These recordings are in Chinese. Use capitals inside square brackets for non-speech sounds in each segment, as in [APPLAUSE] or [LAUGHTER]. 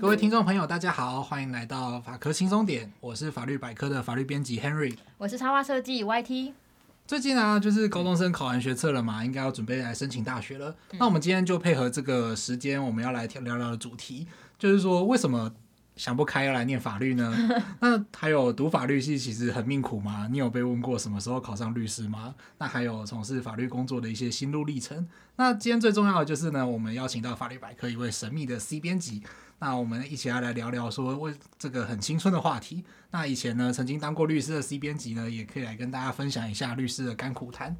各位听众朋友，大家好，欢迎来到法科轻松点，我是法律百科的法律编辑 Henry，我是插画设计 YT。最近啊，就是高中生考完学测了嘛，应该要准备来申请大学了。嗯、那我们今天就配合这个时间，我们要来聊聊的主题，就是说为什么想不开要来念法律呢？[LAUGHS] 那还有读法律系其实很命苦吗？你有被问过什么时候考上律师吗？那还有从事法律工作的一些心路历程。那今天最重要的就是呢，我们邀请到法律百科一位神秘的 C 编辑。那我们一起来来聊聊说为这个很青春的话题。那以前呢，曾经当过律师的 C 编辑呢，也可以来跟大家分享一下律师的甘苦谈。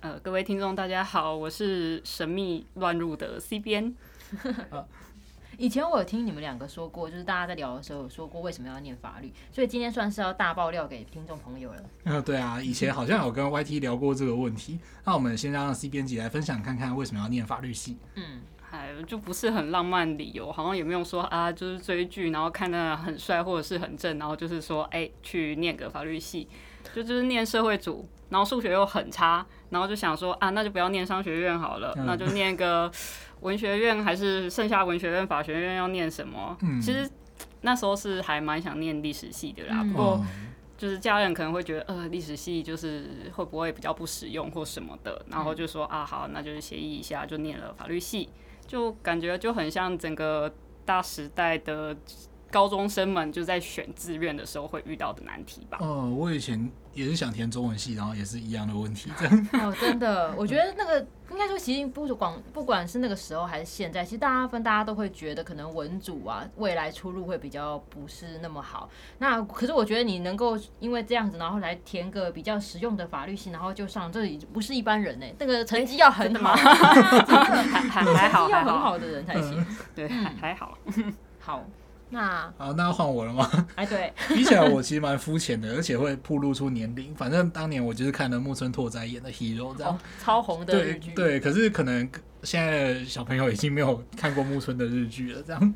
呃，各位听众大家好，我是神秘乱入的 C 编。[LAUGHS] 以前我有听你们两个说过，就是大家在聊的时候有说过为什么要念法律，所以今天算是要大爆料给听众朋友了。嗯，[LAUGHS] 对啊，以前好像有跟 YT 聊过这个问题。那我们先让 C 编辑来分享看看为什么要念法律系。嗯。哎，就不是很浪漫理由，好像也没有说啊，就是追剧，然后看的很帅或者是很正，然后就是说，哎、欸，去念个法律系，就就是念社会组，然后数学又很差，然后就想说啊，那就不要念商学院好了，嗯、那就念个文学院，还是剩下文学院、法学院要念什么？嗯、其实那时候是还蛮想念历史系的啦，嗯、不过就是家人可能会觉得，呃，历史系就是会不会比较不实用或什么的，然后就说啊，好，那就是协议一下，就念了法律系。就感觉就很像整个大时代的高中生们就在选志愿的时候会遇到的难题吧。哦，我以前也是想填中文系，然后也是一样的问题。哦，真的，我觉得那个。应该说，其实不管不管是那个时候还是现在，其实大家分大家都会觉得可能文组啊，未来出路会比较不是那么好。那可是我觉得你能够因为这样子，然后来填个比较实用的法律系，然后就上，这已经不是一般人呢、欸。那个成绩要很好，还还还好，要很好的人才行。对，还还好，好。那好，那要换我了吗？哎，对，[LAUGHS] 比起来我其实蛮肤浅的，而且会暴露出年龄。反正当年我就是看了木村拓哉演的《Hero》这样，超红的日剧。对，可是可能现在的小朋友已经没有看过木村的日剧了，这样。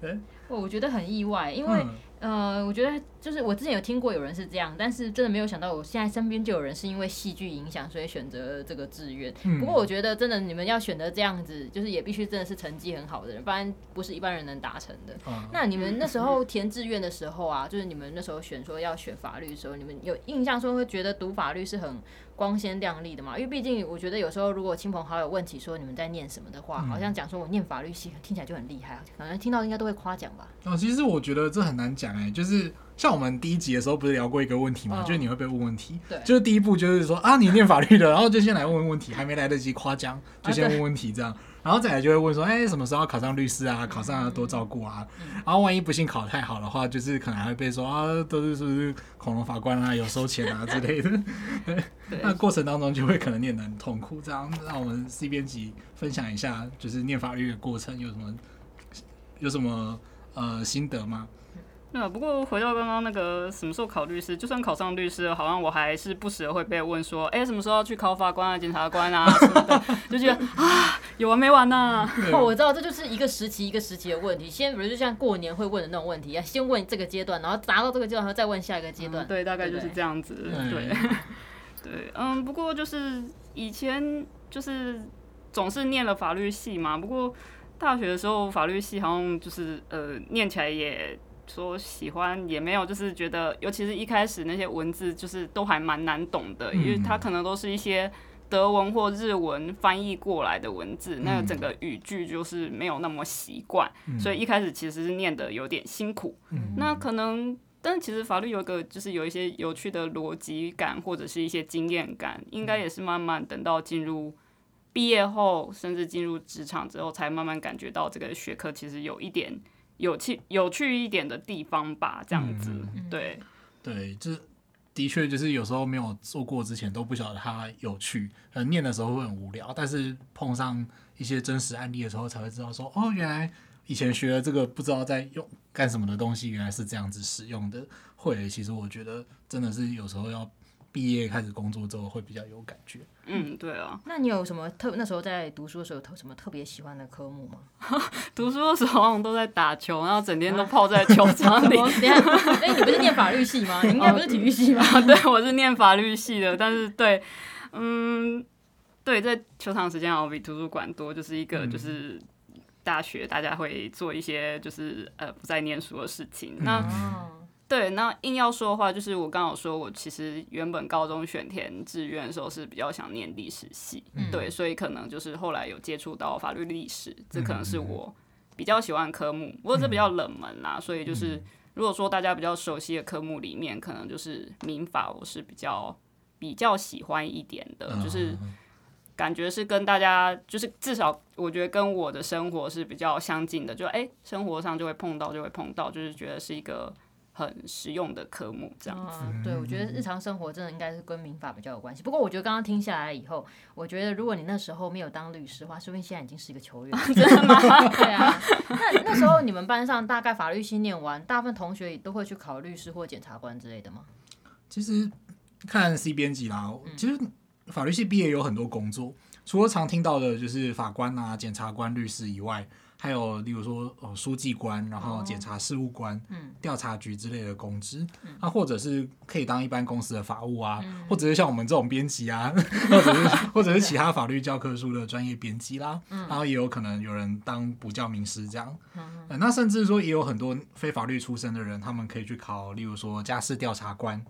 对，我觉得很意外，因为。呃，我觉得就是我之前有听过有人是这样，但是真的没有想到，我现在身边就有人是因为戏剧影响，所以选择这个志愿。嗯、不过我觉得真的你们要选择这样子，就是也必须真的是成绩很好的人，不然不是一般人能达成的。嗯、那你们那时候填志愿的时候啊，就是你们那时候选说要选法律的时候，你们有印象说会觉得读法律是很光鲜亮丽的嘛？因为毕竟我觉得有时候如果亲朋好友问起说你们在念什么的话，嗯、好像讲说我念法律系听起来就很厉害，可能听到应该都会夸奖吧。哦，其实我觉得这很难讲哎，就是。像我们第一集的时候不是聊过一个问题吗？就是你会被问问题，对，就是第一步就是说啊，你念法律的，然后就先来问问问题，还没来得及夸奖，就先问问题这样，然后再来就会问说，哎，什么时候要考上律师啊？考上要多照顾啊？然后万一不幸考太好的话，就是可能还会被说啊，都是是不是恐龙法官啊，[LAUGHS] 有收钱啊之类的。[LAUGHS] 那过程当中就会可能念得很痛苦，这样让我们 C 编辑分享一下，就是念法律的过程有什么有什么呃心得吗？那不过回到刚刚那个什么时候考律师，就算考上律师，好像我还是不时会被问说，哎、欸，什么时候要去考法官啊、检察官啊什么的，[LAUGHS] 就觉得啊，有完没完呐、啊？哦，我知道这就是一个时期一个时期的问题。先比如就像过年会问的那种问题啊，先问这个阶段，然后达到这个阶段，然后再问下一个阶段、嗯。对，大概就是这样子。对对，对，对，嗯，不过就是以前就是总是念了法律系嘛，不过大学的时候法律系好像就是呃念起来也。说喜欢也没有，就是觉得，尤其是一开始那些文字，就是都还蛮难懂的，因为它可能都是一些德文或日文翻译过来的文字，那个整个语句就是没有那么习惯，所以一开始其实是念的有点辛苦。那可能，但其实法律有一个就是有一些有趣的逻辑感，或者是一些经验感，应该也是慢慢等到进入毕业后，甚至进入职场之后，才慢慢感觉到这个学科其实有一点。有趣有趣一点的地方吧，这样子，嗯、对对，这的确就是有时候没有做过之前都不晓得它有趣，可能念的时候会很无聊，但是碰上一些真实案例的时候才会知道说，哦，原来以前学的这个不知道在用干什么的东西，原来是这样子使用的。会，其实我觉得真的是有时候要。毕业开始工作之后会比较有感觉。嗯，对啊。那你有什么特那时候在读书的时候有什么特别喜欢的科目吗？[LAUGHS] 读书的时候好像都在打球，然后整天都泡在球场里。[LAUGHS] [LAUGHS] 哎、欸，你不是念法律系吗？你应该不是体育系吧？对，我是念法律系的，但是对，嗯，对，在球场时间好像比图书馆多，就是一个就是大学大家会做一些就是呃不再念书的事情。那、哦、对，那硬要说的话，就是我刚好说，我其实原本高中选填志愿的时候是比较想念历史系，嗯、对，所以可能就是后来有接触到法律历史，这可能是我比较喜欢的科目，不过这比较冷门啦，所以就是。如果说大家比较熟悉的科目里面，可能就是民法，我是比较比较喜欢一点的，就是感觉是跟大家，就是至少我觉得跟我的生活是比较相近的，就哎、欸，生活上就会碰到，就会碰到，就是觉得是一个。很实用的科目，这样子。嗯、对，我觉得日常生活真的应该是跟民法比较有关系。不过，我觉得刚刚听下来以后，我觉得如果你那时候没有当律师的话，说不定现在已经是一个球员。[LAUGHS] 真的吗？[LAUGHS] 对啊。那那时候你们班上大概法律系念完，大部分同学也都会去考律师或检察官之类的吗？其实看 C 编辑啦，其实法律系毕业有很多工作，除了常听到的就是法官啊、检察官、律师以外。还有，例如说，哦，书记官，然后检察事务官，嗯，调查局之类的公职，嗯，啊，或者是可以当一般公司的法务啊，嗯，或者是像我们这种编辑啊，[LAUGHS] 或者是或者是其他法律教科书的专业编辑啦，嗯，然后也有可能有人当补教名师这样，那甚至说也有很多非法律出身的人，他们可以去考，例如说家事调查官，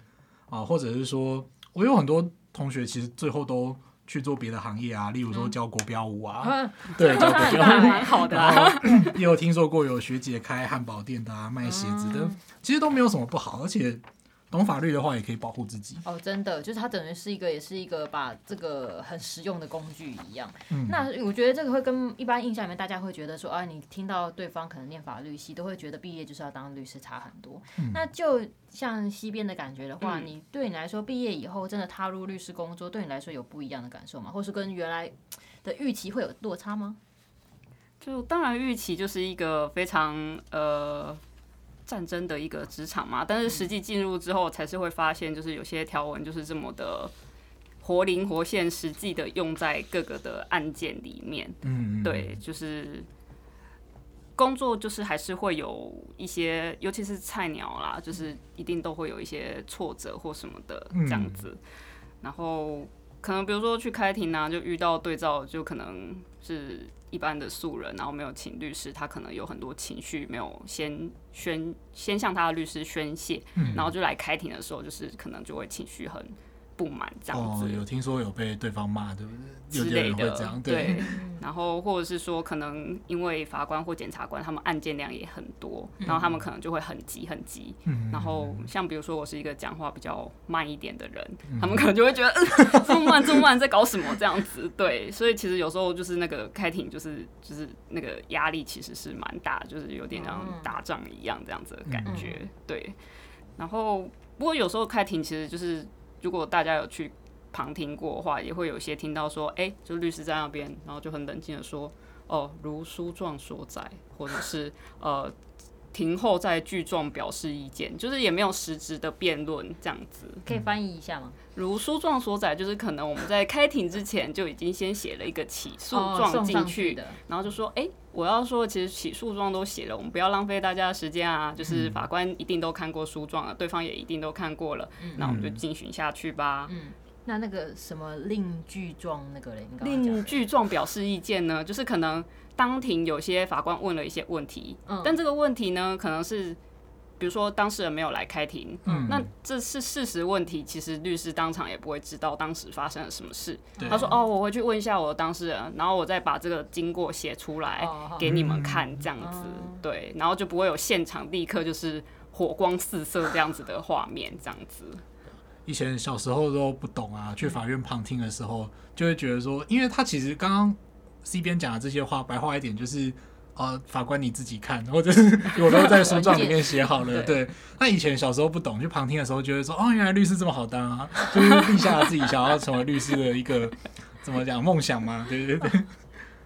啊，或者是说，我有很多同学其实最后都。去做别的行业啊，例如说教国标舞啊，嗯、对，教国标舞蛮好的、啊。也有听说过有学姐开汉堡店的啊，卖鞋子的，嗯、其实都没有什么不好，而且。懂法律的话，也可以保护自己。哦，真的，就是它等于是一个，也是一个把这个很实用的工具一样。嗯，那我觉得这个会跟一般印象里面，大家会觉得说，啊，你听到对方可能念法律系，都会觉得毕业就是要当律师，差很多。嗯，那就像西边的感觉的话，嗯，你对你来说，毕业以后真的踏入律师工作，对你来说有不一样的感受吗？或是跟原来的预期会有落差吗？就当然预期就是一个非常呃。战争的一个职场嘛，但是实际进入之后，才是会发现，就是有些条文就是这么的活灵活现，实际的用在各个的案件里面。嗯，对，就是工作就是还是会有一些，尤其是菜鸟啦，就是一定都会有一些挫折或什么的这样子。然后可能比如说去开庭啊，就遇到对照，就可能是。一般的素人，然后没有请律师，他可能有很多情绪没有先宣，先向他的律师宣泄，嗯、然后就来开庭的时候，就是可能就会情绪很。不满这样子。哦，有听说有被对方骂，对不对？之类的，对。对，然后或者是说，可能因为法官或检察官他们案件量也很多，嗯、然后他们可能就会很急很急。嗯、然后像比如说，我是一个讲话比较慢一点的人，嗯、他们可能就会觉得、嗯、[LAUGHS] 这么慢这么慢在搞什么这样子。对，所以其实有时候就是那个开庭，就是就是那个压力其实是蛮大，就是有点像打仗一样这样子的感觉。嗯、对。然后不过有时候开庭其实就是。如果大家有去旁听过的话，也会有些听到说，哎、就律师在那边，然后就很冷静的说，哦，如书状所载，或者是呃，庭后在具状表示意见，就是也没有实质的辩论这样子。可以翻译一下吗？如书状所载，就是可能我们在开庭之前就已经先写了一个起诉状进去，的然后就说，哎、欸。我要说，其实起诉状都写了，我们不要浪费大家的时间啊！就是法官一定都看过诉状了，对方也一定都看过了，那我们就进行下去吧。嗯，那那个什么令具状那个嘞？令具状表示意见呢？就是可能当庭有些法官问了一些问题，但这个问题呢，可能是。比如说当事人没有来开庭，嗯、那这是事实问题，其实律师当场也不会知道当时发生了什么事。对他说：“哦，我回去问一下我的当事人，然后我再把这个经过写出来给你们看，这样子，嗯、对，然后就不会有现场立刻就是火光四射这样子的画面，这样子。”以前小时候都不懂啊，去法院旁听的时候就会觉得说，因为他其实刚刚 C 边讲的这些话，白话一点就是。呃，法官你自己看，或者是 [LAUGHS] 我都在书状里面写好了。对，那以前小时候不懂，去旁听的时候觉得说，哦，原来律师这么好当啊，就是立下了自己想要成为律师的一个怎么讲梦想嘛，对对对。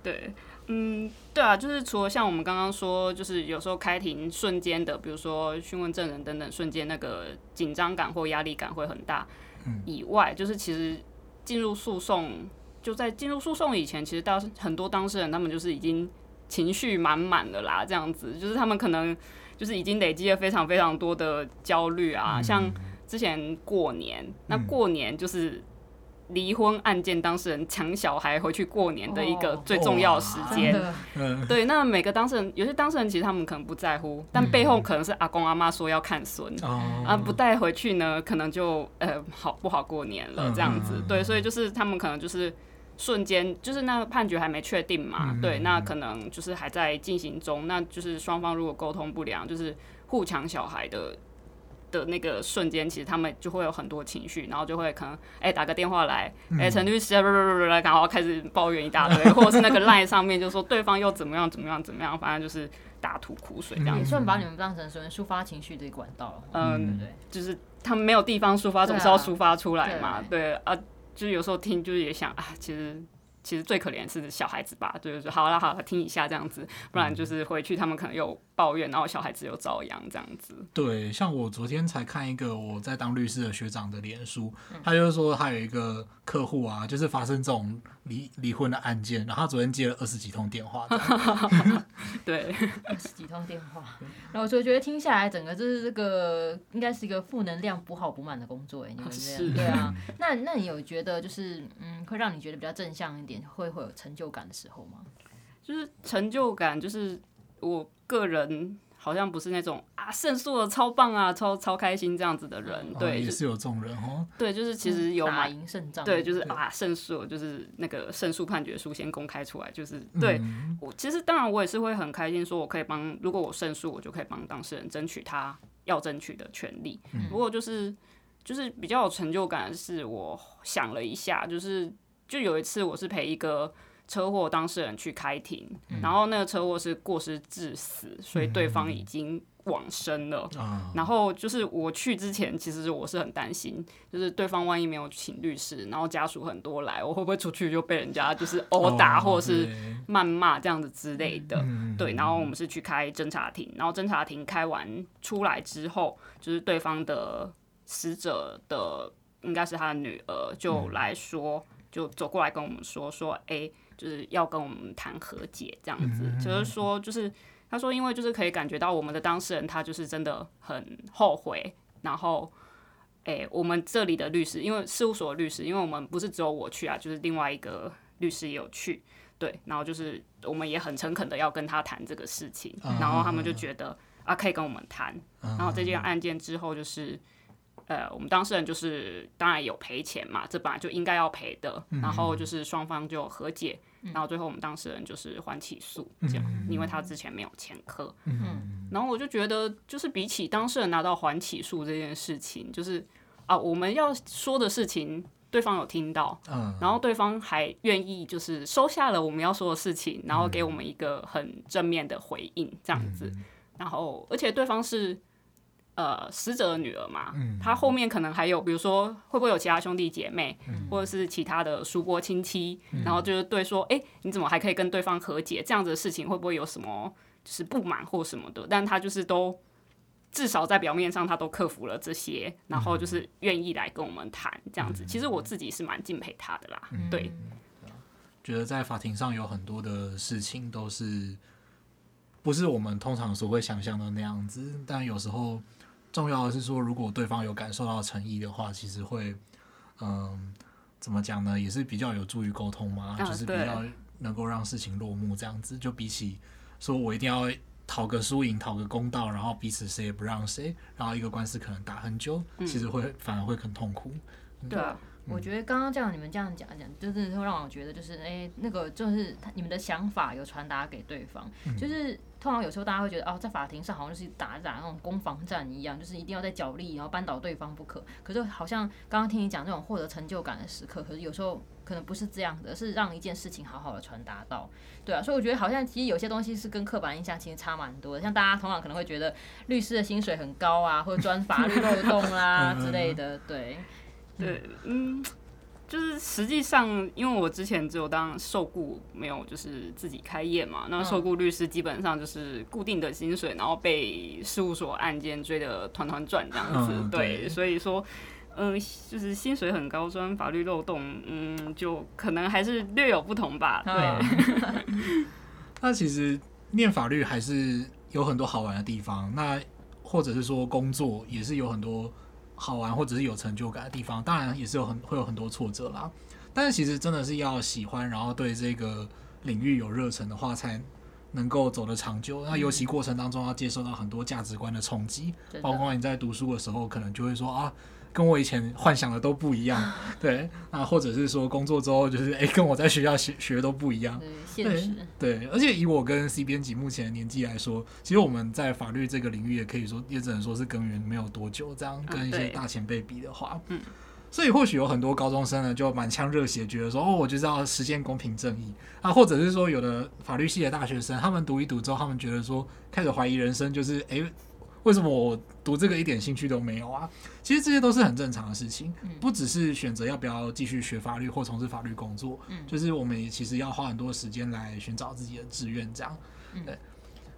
对，[LAUGHS] 嗯，对啊，就是除了像我们刚刚说，就是有时候开庭瞬间的，比如说讯问证人等等，瞬间那个紧张感或压力感会很大。以外，就是其实进入诉讼，就在进入诉讼以前，其实当很多当事人他们就是已经。情绪满满的啦，这样子就是他们可能就是已经累积了非常非常多的焦虑啊，嗯、像之前过年，那过年就是离婚案件当事人抢小孩回去过年的一个最重要的时间。哦、对，那每个当事人，有些当事人其实他们可能不在乎，但背后可能是阿公阿妈说要看孙，嗯、啊，不带回去呢，可能就呃好不好过年了这样子。对，所以就是他们可能就是瞬间，就是那个判决还没确定嘛，嗯、对，那可能就是还在进行中，那就是双方如果沟通不良，就是互抢小孩的。的那个瞬间，其实他们就会有很多情绪，然后就会可能哎、欸、打个电话来，哎、欸、陈律师，然后开始抱怨一大堆，或者是那个 line 上面就说对方又怎么样怎么样怎么样，反正就是大吐苦水这样子。也算把你们当成说抒发情绪的管道了。嗯，对，就是他们没有地方抒发，总是要抒发出来嘛。对啊，就是有时候听，就是也想啊，其实。其实最可怜是小孩子吧，对，就是说好了好了，听一下这样子，不然就是回去他们可能又抱怨，然后小孩子又遭殃这样子。对，像我昨天才看一个我在当律师的学长的脸书，他就是说他有一个客户啊，就是发生这种离离婚的案件，然后他昨天接了二十几通电话。[LAUGHS] 对，[LAUGHS] 二十几通电话，然后我就觉得听下来，整个就是这个应该是一个负能量补好补满的工作哎，你们这样是对啊？[LAUGHS] 那那你有觉得就是嗯，会让你觉得比较正向一点？会会有成就感的时候吗？就是成就感，就是我个人好像不是那种啊胜诉了超棒啊，超超开心这样子的人。嗯、对，也是有这种人哦。对，就是其实有打赢胜仗。对，就是啊胜诉，就是那个胜诉判决书先公开出来，就是对、嗯、我其实当然我也是会很开心，说我可以帮，如果我胜诉，我就可以帮当事人争取他要争取的权利。嗯、不过就是就是比较有成就感的是，我想了一下，就是。就有一次，我是陪一个车祸当事人去开庭，嗯、然后那个车祸是过失致死，所以对方已经往生了。嗯、然后就是我去之前，其实我是很担心，就是对方万一没有请律师，然后家属很多来，我会不会出去就被人家就是殴打或者是谩骂这样子之类的？哦、对。然后我们是去开侦查庭，然后侦查庭开完出来之后，就是对方的死者的应该是他的女儿就来说。嗯就走过来跟我们说说，哎、欸，就是要跟我们谈和解这样子，嗯、就是说，就是他说，因为就是可以感觉到我们的当事人他就是真的很后悔，然后，哎、欸，我们这里的律师，因为事务所的律师，因为我们不是只有我去啊，就是另外一个律师也有去，对，然后就是我们也很诚恳的要跟他谈这个事情，嗯、然后他们就觉得啊，可以跟我们谈，然后这件案件之后就是。呃，我们当事人就是当然有赔钱嘛，这本来就应该要赔的。嗯、然后就是双方就和解，嗯、然后最后我们当事人就是还起诉这样，嗯、因为他之前没有前科。嗯，然后我就觉得，就是比起当事人拿到还起诉这件事情，就是啊，我们要说的事情，对方有听到，嗯、然后对方还愿意就是收下了我们要说的事情，然后给我们一个很正面的回应这样子。嗯、然后，而且对方是。呃，死者的女儿嘛，嗯、他后面可能还有，比如说会不会有其他兄弟姐妹，嗯、或者是其他的叔伯亲戚，嗯、然后就是对说，哎、欸，你怎么还可以跟对方和解？这样子的事情会不会有什么就是不满或什么的？但他就是都至少在表面上他都克服了这些，然后就是愿意来跟我们谈这样子。嗯、其实我自己是蛮敬佩他的啦，嗯、对，觉得在法庭上有很多的事情都是不是我们通常所会想象的那样子，但有时候。重要的是说，如果对方有感受到诚意的话，其实会，嗯，怎么讲呢？也是比较有助于沟通嘛，啊、就是比较能够让事情落幕这样子。就比起说我一定要讨个输赢、讨个公道，然后彼此谁也不让谁，然后一个官司可能打很久，嗯、其实会反而会很痛苦。对啊。我觉得刚刚这样你们这样讲讲，就是会让我觉得就是哎、欸，那个就是你们的想法有传达给对方，嗯、就是通常有时候大家会觉得哦，在法庭上好像就是打打那种攻防战一样，就是一定要在角力，然后扳倒对方不可。可是好像刚刚听你讲这种获得成就感的时刻，可是有时候可能不是这样的，是让一件事情好好的传达到，对啊。所以我觉得好像其实有些东西是跟刻板印象其实差蛮多的，像大家通常可能会觉得律师的薪水很高啊，或者钻法律漏洞啊 [LAUGHS] 之类的，对。对，嗯，就是实际上，因为我之前只有当受雇，没有就是自己开业嘛。那受雇律师基本上就是固定的薪水，然后被事务所案件追得团团转这样子。嗯、对，对，所以说，嗯、呃，就是薪水很高，钻法律漏洞，嗯，就可能还是略有不同吧。对。[LAUGHS] 那其实念法律还是有很多好玩的地方，那或者是说工作也是有很多。好玩或者是有成就感的地方，当然也是有很会有很多挫折啦。但是其实真的是要喜欢，然后对这个领域有热忱的话，才能够走得长久。那游戏过程当中要接受到很多价值观的冲击，包括你在读书的时候，可能就会说啊。跟我以前幻想的都不一样，[LAUGHS] 对，那或者是说工作之后就是哎、欸，跟我在学校学学的都不一样，对，现实，对，而且以我跟 C 编辑目前的年纪来说，其实我们在法律这个领域也可以说，也只能说是耕耘没有多久，这样跟一些大前辈比的话，嗯，所以或许有很多高中生呢就满腔热血，觉得说哦，我就是要实现公平正义。啊，或者是说有的法律系的大学生，他们读一读之后，他们觉得说开始怀疑人生，就是哎。欸为什么我读这个一点兴趣都没有啊？其实这些都是很正常的事情，不只是选择要不要继续学法律或从事法律工作，就是我们也其实要花很多时间来寻找自己的志愿，这样。对。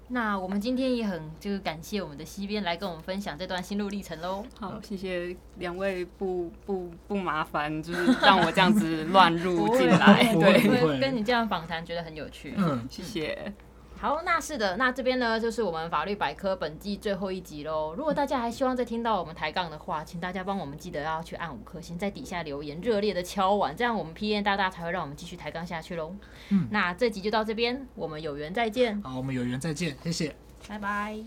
那我们今天也很就是感谢我们的西边来跟我们分享这段心路历程喽。好，谢谢两位不不不麻烦，就是让我这样子乱入 [LAUGHS] 进来，对，跟你这样访谈觉得很有趣。嗯，谢谢。好，那是的，那这边呢就是我们法律百科本季最后一集喽。如果大家还希望再听到我们抬杠的话，请大家帮我们记得要去按五颗星，在底下留言，热烈的敲完，这样我们 P N 大大才会让我们继续抬杠下去喽。嗯，那这集就到这边，我们有缘再见。好，我们有缘再见，谢谢，拜拜。